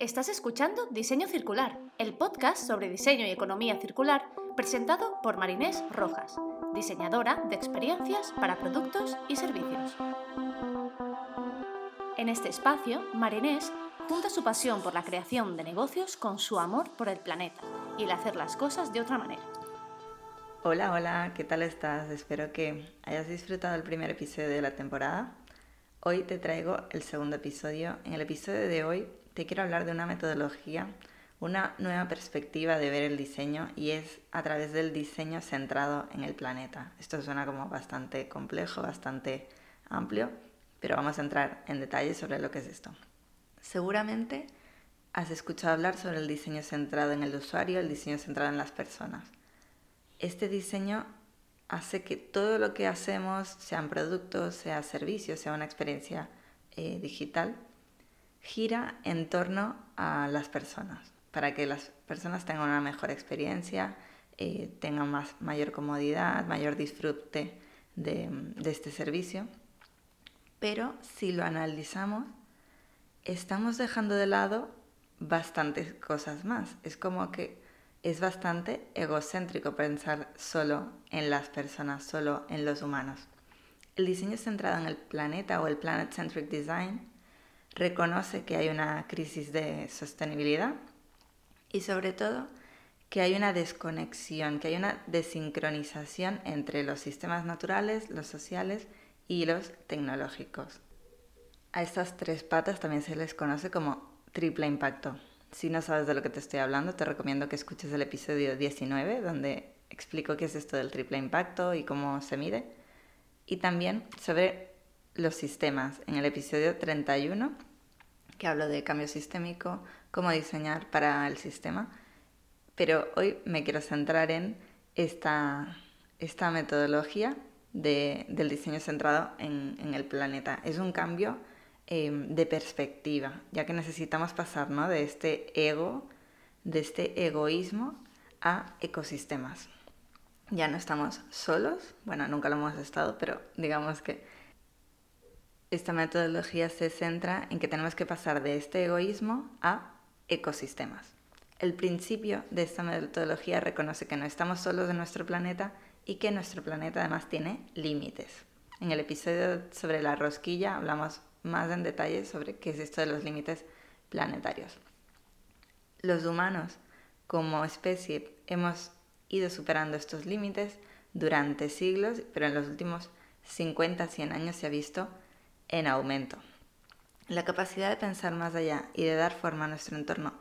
Estás escuchando Diseño Circular, el podcast sobre diseño y economía circular presentado por Marinés Rojas, diseñadora de experiencias para productos y servicios. En este espacio, Marinés junta su pasión por la creación de negocios con su amor por el planeta y el hacer las cosas de otra manera. Hola, hola, ¿qué tal estás? Espero que hayas disfrutado el primer episodio de la temporada. Hoy te traigo el segundo episodio. En el episodio de hoy quiero hablar de una metodología, una nueva perspectiva de ver el diseño y es a través del diseño centrado en el planeta. Esto suena como bastante complejo, bastante amplio, pero vamos a entrar en detalle sobre lo que es esto. Seguramente has escuchado hablar sobre el diseño centrado en el usuario, el diseño centrado en las personas. Este diseño hace que todo lo que hacemos, sean productos, sea servicios, sea una experiencia eh, digital, gira en torno a las personas, para que las personas tengan una mejor experiencia, eh, tengan más, mayor comodidad, mayor disfrute de, de este servicio. Pero si lo analizamos, estamos dejando de lado bastantes cosas más. Es como que es bastante egocéntrico pensar solo en las personas, solo en los humanos. El diseño centrado en el planeta o el Planet Centric Design reconoce que hay una crisis de sostenibilidad y sobre todo que hay una desconexión, que hay una desincronización entre los sistemas naturales, los sociales y los tecnológicos. A estas tres patas también se les conoce como triple impacto. Si no sabes de lo que te estoy hablando, te recomiendo que escuches el episodio 19, donde explico qué es esto del triple impacto y cómo se mide. Y también sobre los sistemas en el episodio 31, que hablo de cambio sistémico, cómo diseñar para el sistema. Pero hoy me quiero centrar en esta, esta metodología del diseño centrado en, el planeta. Es un cambio em, de perspectiva, ya que necesitamos pasar de este ego, de este egoísmo a ecosistemas. Ya no estamos solos, bueno, nunca lo hemos estado, pero digamos que esta metodología se centra en que tenemos que pasar de este egoísmo a ecosistemas. El principio de esta metodología reconoce que no estamos solos en nuestro planeta y que nuestro planeta además tiene límites. En el episodio sobre la rosquilla hablamos más en detalle sobre qué es esto de los límites planetarios. Los humanos, como especie, hemos ido superando estos límites durante siglos, pero en los últimos 50-100 años se ha visto en aumento. La capacidad de pensar más allá y de dar forma a nuestro entorno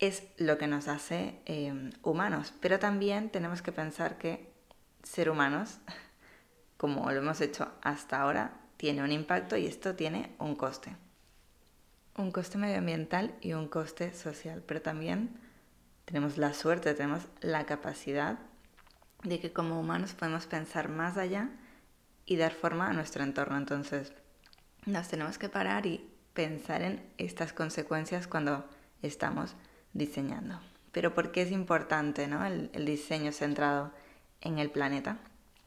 es lo que nos hace eh, humanos, pero también tenemos que pensar que ser humanos, como lo hemos hecho hasta ahora, tiene un impacto y esto tiene un coste. Un coste medioambiental y un coste social, pero también tenemos la suerte, tenemos la capacidad de que como humanos podemos pensar más allá y dar forma a nuestro entorno. Entonces, nos tenemos que parar y pensar en estas consecuencias cuando estamos diseñando. Pero ¿por qué es importante ¿no? el, el diseño centrado en el planeta?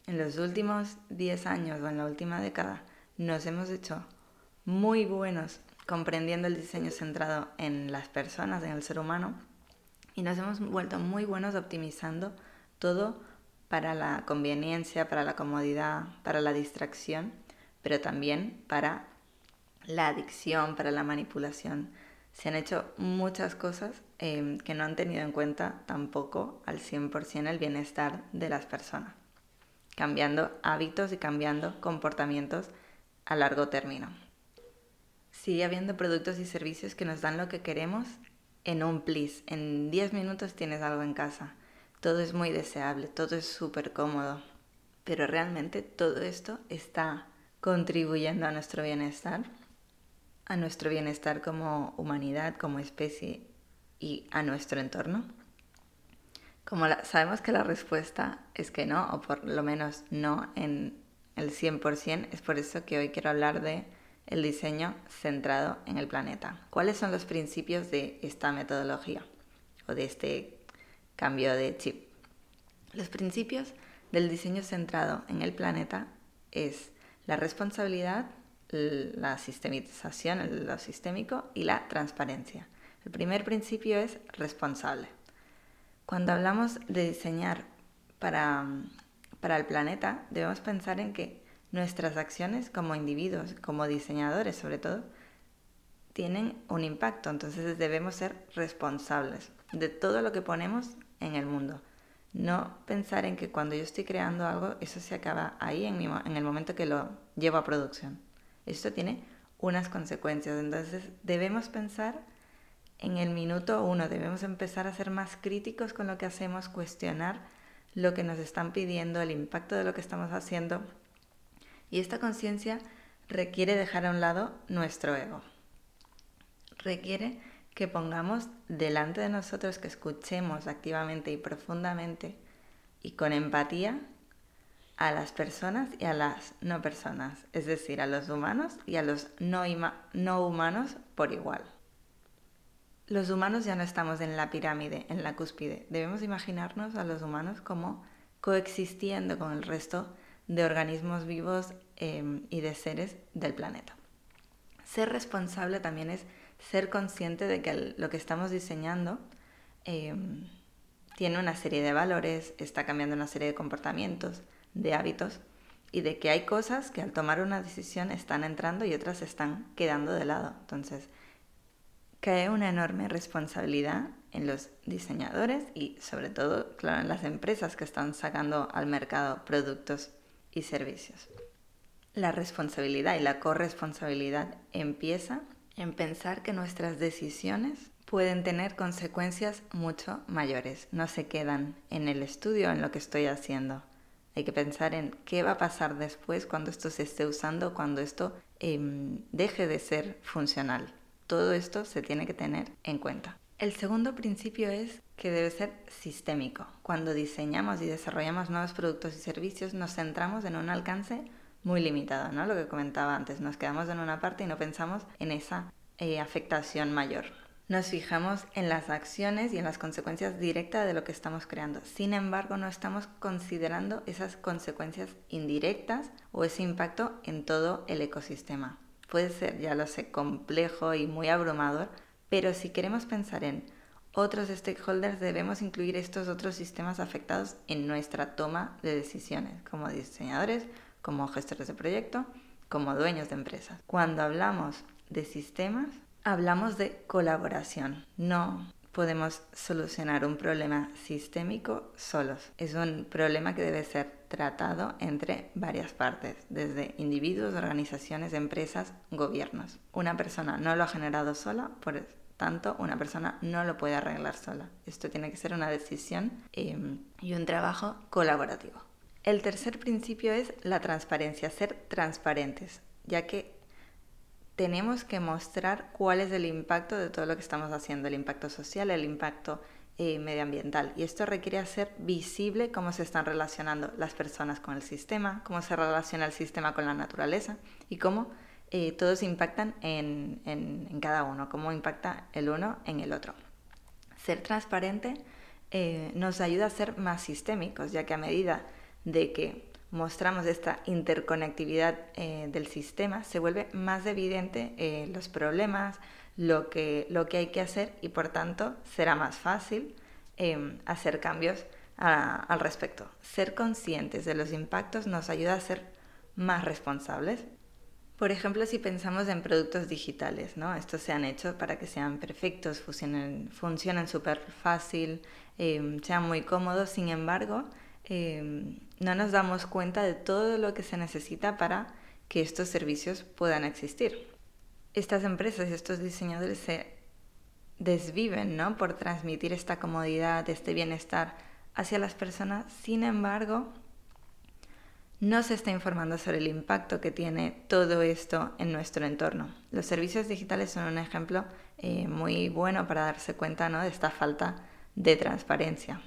En los últimos 10 años o en la última década nos hemos hecho muy buenos comprendiendo el diseño centrado en las personas, en el ser humano, y nos hemos vuelto muy buenos optimizando todo para la conveniencia, para la comodidad, para la distracción pero también para la adicción, para la manipulación. Se han hecho muchas cosas em, que no han tenido en cuenta tampoco al 100% el bienestar de las personas, cambiando hábitos y cambiando comportamientos a largo término. Sigue habiendo productos y servicios que nos dan lo que queremos en un plis. En 10 minutos tienes algo en casa. Todo es muy deseable, todo es súper cómodo. Pero realmente todo esto está contribuyendo a nuestro bienestar, a nuestro bienestar como humanidad, como especie y a nuestro entorno? Como sabemos que la respuesta es que no, o por lo menos no en el 100%, es por eso que hoy quiero hablar de el diseño centrado en el planeta. ¿Cuáles son los principios de esta metodología o de este cambio de chip? Los principios del diseño centrado en el planeta es la responsabilidad, la sistemización, lo sistémico y la transparencia. El primer principio es responsable. Cuando hablamos de diseñar para, para el planeta, debemos pensar en que nuestras acciones como individuos, como diseñadores sobre todo, tienen un impacto, entonces debemos ser responsables de todo lo que ponemos en el mundo. No pensar en que cuando yo estoy creando algo, eso se acaba ahí en, el momento que lo llevo a producción. Esto tiene unas consecuencias, entonces debemos pensar en el minuto uno, debemos empezar a ser más críticos con lo que hacemos, cuestionar lo que nos están pidiendo, el impacto de lo que estamos haciendo. Y esta conciencia requiere dejar a un lado nuestro ego requiere que pongamos delante de nosotros, que escuchemos activamente y profundamente y con empatía a las personas y a las no personas, es decir, a los humanos y a los no, no humanos por igual. Los humanos ya no estamos en la pirámide, en la cúspide. Debemos imaginarnos a los humanos como coexistiendo con el resto de organismos vivos em, y de seres del planeta. Ser responsable también es ser consciente de que lo que estamos diseñando em, tiene una serie de valores, está cambiando una serie de comportamientos, de hábitos, y de que hay cosas que al tomar una decisión están entrando y otras están quedando de lado. Entonces, cae una enorme responsabilidad en los diseñadores y sobre todo, claro, en las empresas que están sacando al mercado productos y servicios. La responsabilidad y la corresponsabilidad empieza en pensar que nuestras decisiones pueden tener consecuencias mucho mayores. No se quedan en el estudio, en lo que estoy haciendo. Hay que pensar en qué va a pasar después cuando esto se esté usando, cuando esto em, deje de ser funcional. Todo esto se tiene que tener en cuenta. El segundo principio es que debe ser sistémico. Cuando diseñamos y desarrollamos nuevos productos y servicios nos centramos en un alcance muy limitado, ¿no? Lo que comentaba antes, nos quedamos en una parte y no pensamos en esa eh, afectación mayor. Nos fijamos en las acciones y en las consecuencias directas de lo que estamos creando. Sin embargo, no estamos considerando esas consecuencias indirectas o ese impacto en todo el ecosistema. Puede ser, ya lo sé, complejo y muy abrumador, pero si queremos pensar en otros stakeholders debemos incluir estos otros sistemas afectados en nuestra toma de decisiones, como diseñadores, como gestores de proyecto, como dueños de empresas. Cuando hablamos de sistemas, hablamos de colaboración. No podemos solucionar un problema sistémico solos. Es un problema que debe ser tratado entre varias partes, desde individuos, organizaciones, empresas, gobiernos. Una persona no lo ha generado sola, por tanto, una persona no lo puede arreglar sola. Esto tiene que ser una decisión eh, y un trabajo colaborativo. El tercer principio es la transparencia, ser transparentes, ya que tenemos que mostrar cuál es el impacto de todo lo que estamos haciendo, el impacto social, el impacto eh, medioambiental. Y esto requiere hacer visible cómo se están relacionando las personas con el sistema, cómo se relaciona el sistema con la naturaleza y cómo eh, todos impactan en, cada uno, cómo impacta el uno en el otro. Ser transparente eh, nos ayuda a ser más sistémicos, ya que a medida de que mostramos esta interconectividad eh, del sistema, se vuelve más evidente eh, los problemas, lo que, lo que hay que hacer y por tanto será más fácil em, hacer cambios al respecto. Ser conscientes de los impactos nos ayuda a ser más responsables. Por ejemplo, si pensamos en productos digitales, ¿no? Estos se han hecho para que sean perfectos, funcionen súper fácil, em, sean muy cómodos, sin embargo, Em, no nos damos cuenta de todo lo que se necesita para que estos servicios puedan existir. Estas empresas y estos diseñadores se desviven ¿no? por transmitir esta comodidad, este bienestar hacia las personas, sin embargo, no se está informando sobre el impacto que tiene todo esto en nuestro entorno. Los servicios digitales son un ejemplo eh, muy bueno para darse cuenta ¿no? de esta falta de transparencia.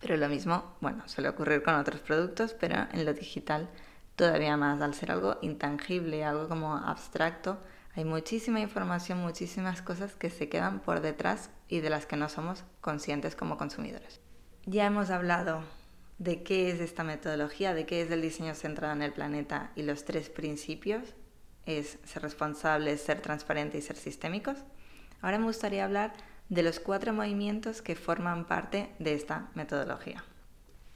Pero lo mismo, bueno, suele ocurrir con otros productos, pero en lo digital todavía más, al ser algo intangible, algo como abstracto, hay muchísima información, muchísimas cosas que se quedan por detrás y de las que no somos conscientes como consumidores. Ya hemos hablado de qué es esta metodología, de qué es el diseño centrado en el planeta y los tres principios es ser responsable, ser transparente y ser sistémicos. Ahora me gustaría hablar de los cuatro movimientos que forman parte de esta metodología.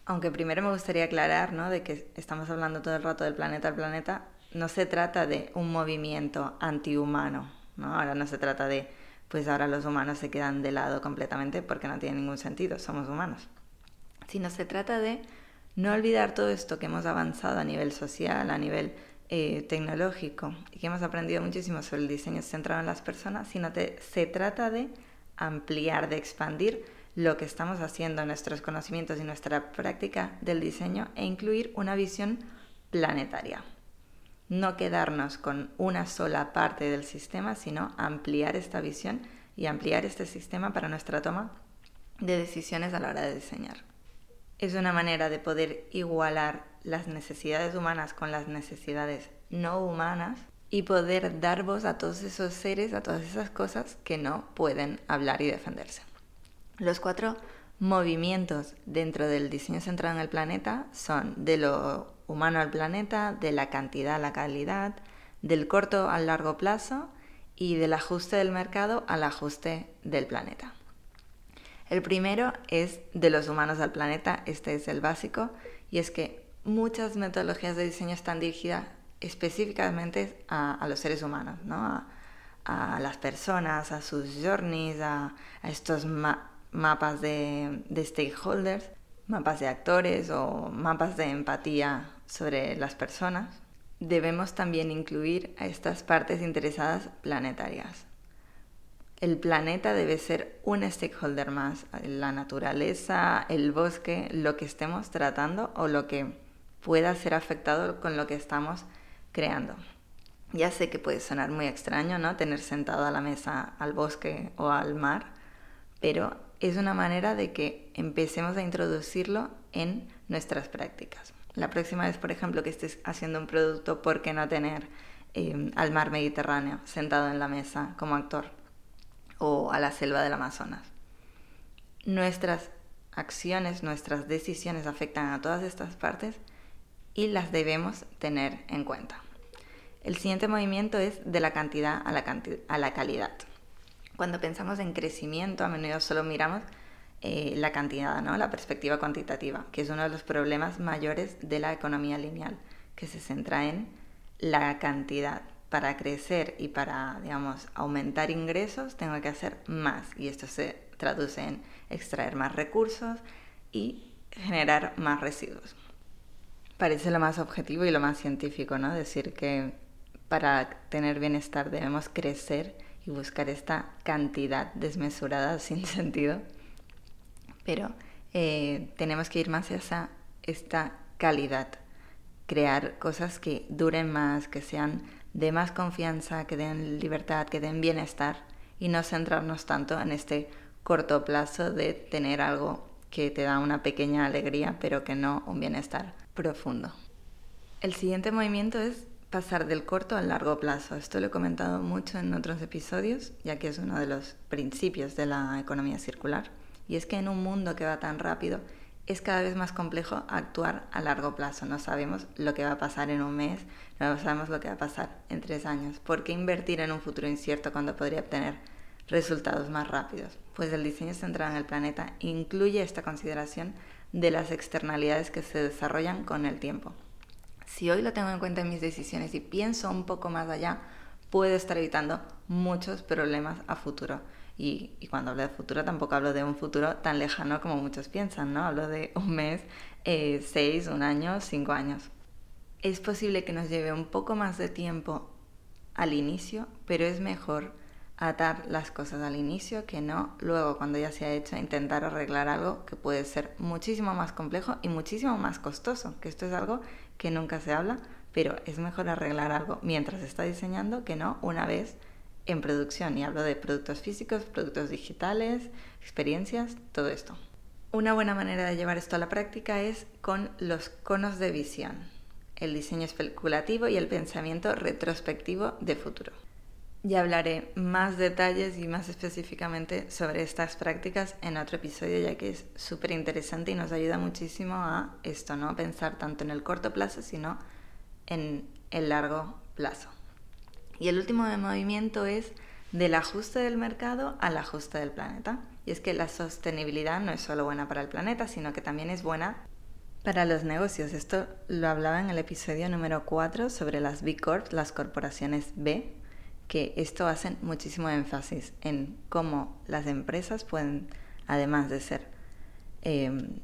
Aunque primero me gustaría aclarar ¿no? de que estamos hablando todo el rato del planeta al planeta, no se trata de un movimiento antihumano, ¿no? Ahora no se trata de, pues ahora los humanos se quedan de lado completamente porque no tiene ningún sentido, somos humanos. Sino se trata de no olvidar todo esto que hemos avanzado a nivel social, a nivel eh, tecnológico y que hemos aprendido muchísimo sobre el diseño centrado en las personas, sino que se trata de ampliar, de expandir lo que estamos haciendo, nuestros conocimientos y nuestra práctica del diseño e incluir una visión planetaria. No quedarnos con una sola parte del sistema, sino ampliar esta visión y ampliar este sistema para nuestra toma de decisiones a la hora de diseñar. Es una manera de poder igualar las necesidades humanas con las necesidades no humanas y poder dar voz a todos esos seres, a todas esas cosas que no pueden hablar y defenderse. Los cuatro movimientos dentro del diseño centrado en el planeta son de lo humano al planeta, de la cantidad a la calidad, del corto al largo plazo y del ajuste del mercado al ajuste del planeta. El primero es de los humanos al planeta, este es el básico, y es que muchas metodologías de diseño están dirigidas específicamente a, los seres humanos, ¿no? a, las personas, a sus journeys, a, estos mapas de, de stakeholders, mapas de actores o mapas de empatía sobre las personas. Debemos también incluir a estas partes interesadas planetarias el planeta debe ser un stakeholder más, la naturaleza, el bosque, lo que estemos tratando o lo que pueda ser afectado con lo que estamos creando. Ya sé que puede sonar muy extraño, ¿no? Tener sentado a la mesa al bosque o al mar, pero es una manera de que empecemos a introducirlo en nuestras prácticas. La próxima vez, por ejemplo, que estés haciendo un producto, ¿por qué no tener eh, al mar Mediterráneo sentado en la mesa como actor? o a la selva del Amazonas. Nuestras acciones, nuestras decisiones afectan a todas estas partes y las debemos tener en cuenta. El siguiente movimiento es de la cantidad a la, calidad. Cuando pensamos en crecimiento, a menudo solo miramos eh, la cantidad, ¿no? la perspectiva cuantitativa, que es uno de los problemas mayores de la economía lineal, que se centra en la cantidad para crecer y para, digamos, aumentar ingresos, tengo que hacer más. Y esto se traduce en extraer más recursos y generar más residuos. Parece lo más objetivo y lo más científico, ¿no? Decir que para tener bienestar debemos crecer y buscar esta cantidad desmesurada sin sentido. Pero eh, tenemos que ir más hacia esta calidad, crear cosas que duren más, que sean de más confianza, que den libertad, que den bienestar y no centrarnos tanto en este corto plazo de tener algo que te da una pequeña alegría, pero que no un bienestar profundo. El siguiente movimiento es pasar del corto al largo plazo. Esto lo he comentado mucho en otros episodios, ya que es uno de los principios de la economía circular. Y es que en un mundo que va tan rápido, es cada vez más complejo actuar a largo plazo. No sabemos lo que va a pasar en un mes, no sabemos lo que va a pasar en tres años. ¿Por qué invertir en un futuro incierto cuando podría obtener resultados más rápidos? Pues el diseño centrado en el planeta incluye esta consideración de las externalidades que se desarrollan con el tiempo. Si hoy lo tengo en cuenta en mis decisiones y pienso un poco más allá, puedo estar evitando muchos problemas a futuro. Y, cuando hablo de futuro tampoco hablo de un futuro tan lejano como muchos piensan, ¿no? Hablo de un mes, eh, seis, un año, cinco años. Es posible que nos lleve un poco más de tiempo al inicio, pero es mejor atar las cosas al inicio que no luego cuando ya se ha hecho intentar arreglar algo que puede ser muchísimo más complejo y muchísimo más costoso, que esto es algo que nunca se habla, pero es mejor arreglar algo mientras se está diseñando que no una vez en producción y hablo de productos físicos, productos digitales, experiencias, todo esto. Una buena manera de llevar esto a la práctica es con los conos de visión, el diseño especulativo y el pensamiento retrospectivo de futuro. Ya hablaré más detalles y más específicamente sobre estas prácticas en otro episodio, ya que es súper interesante y nos ayuda muchísimo a esto, no pensar tanto en el corto plazo, sino en el largo plazo. Y el último movimiento es del ajuste del mercado al ajuste del planeta. Y es que la sostenibilidad no es solo buena para el planeta, sino que también es buena para los negocios. Esto lo hablaba en el episodio número 4 sobre las B Corp, las corporaciones B, que esto hacen muchísimo énfasis en cómo las empresas pueden, además de ser em,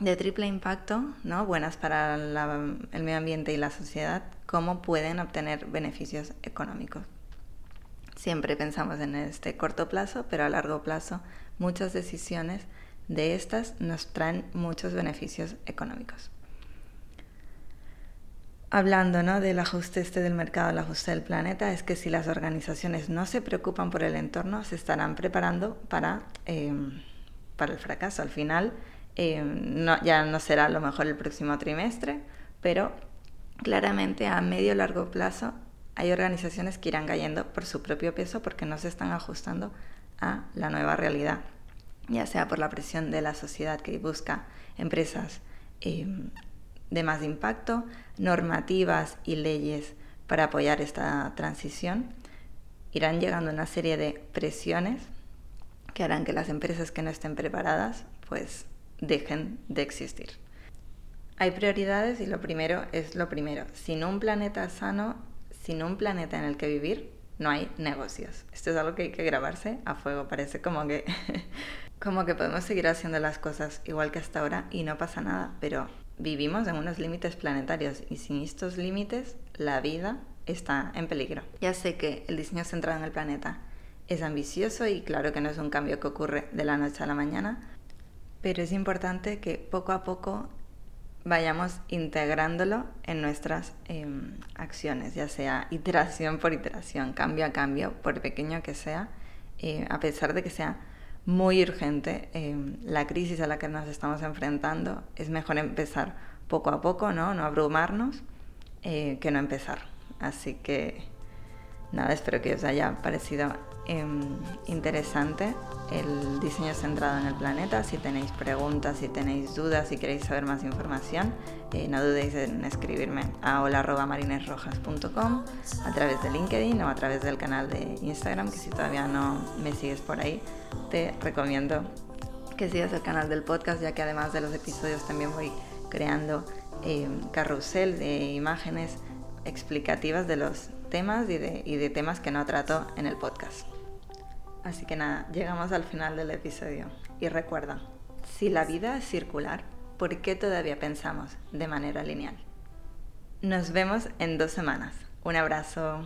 de triple impacto, ¿no? buenas para el medio ambiente y la sociedad, cómo pueden obtener beneficios económicos. Siempre pensamos en este corto plazo, pero a largo plazo muchas decisiones de estas nos traen muchos beneficios económicos. Hablando ¿no? del ajuste este del mercado, el ajuste del planeta, es que si las organizaciones no se preocupan por el entorno, se estarán preparando para, em, para el fracaso. Al final, em, ya no será a lo mejor el próximo trimestre, pero claramente a medio largo plazo hay organizaciones que irán cayendo por su propio peso porque no se están ajustando a la nueva realidad ya sea por la presión de la sociedad que busca empresas em, de más impacto, normativas y leyes para apoyar esta transición, irán llegando una serie de presiones que harán que las empresas que no estén preparadas pues dejen de existir. Hay prioridades y lo primero es lo primero. Sin un planeta sano, sin un planeta en el que vivir, no hay negocios. Esto es algo que hay que grabarse a fuego. Parece como que como que podemos seguir haciendo las cosas igual que hasta ahora y no pasa nada, pero vivimos en unos límites planetarios y sin estos límites la vida está en peligro. Ya sé que el diseño centrado en el planeta es ambicioso y claro que no es un cambio que ocurre de la noche a la mañana, pero es importante que poco a poco vayamos integrándolo en nuestras em, acciones, ya sea iteración por iteración, cambio a cambio, por pequeño que sea, eh, a pesar de que sea muy urgente em, la crisis a la que nos estamos enfrentando, es mejor empezar poco a poco, ¿no? No abrumarnos, eh, que no empezar. Así que nada, espero que os haya parecido em, interesante el diseño centrado en el planeta. Si tenéis preguntas, si tenéis dudas, si queréis saber más información, eh, no dudéis en escribirme a hola.marinesrojas.com a través de LinkedIn o a través del canal de Instagram, que si todavía no me sigues por ahí, te recomiendo que sigas el canal del podcast, ya que además de los episodios también voy creando eh, carrusel de imágenes explicativas de los temas y de, y de temas que no trato en el podcast. Así que nada, llegamos al final del episodio. Y recuerda, si la vida es circular, ¿por qué todavía pensamos de manera lineal? Nos vemos en dos semanas. Un abrazo.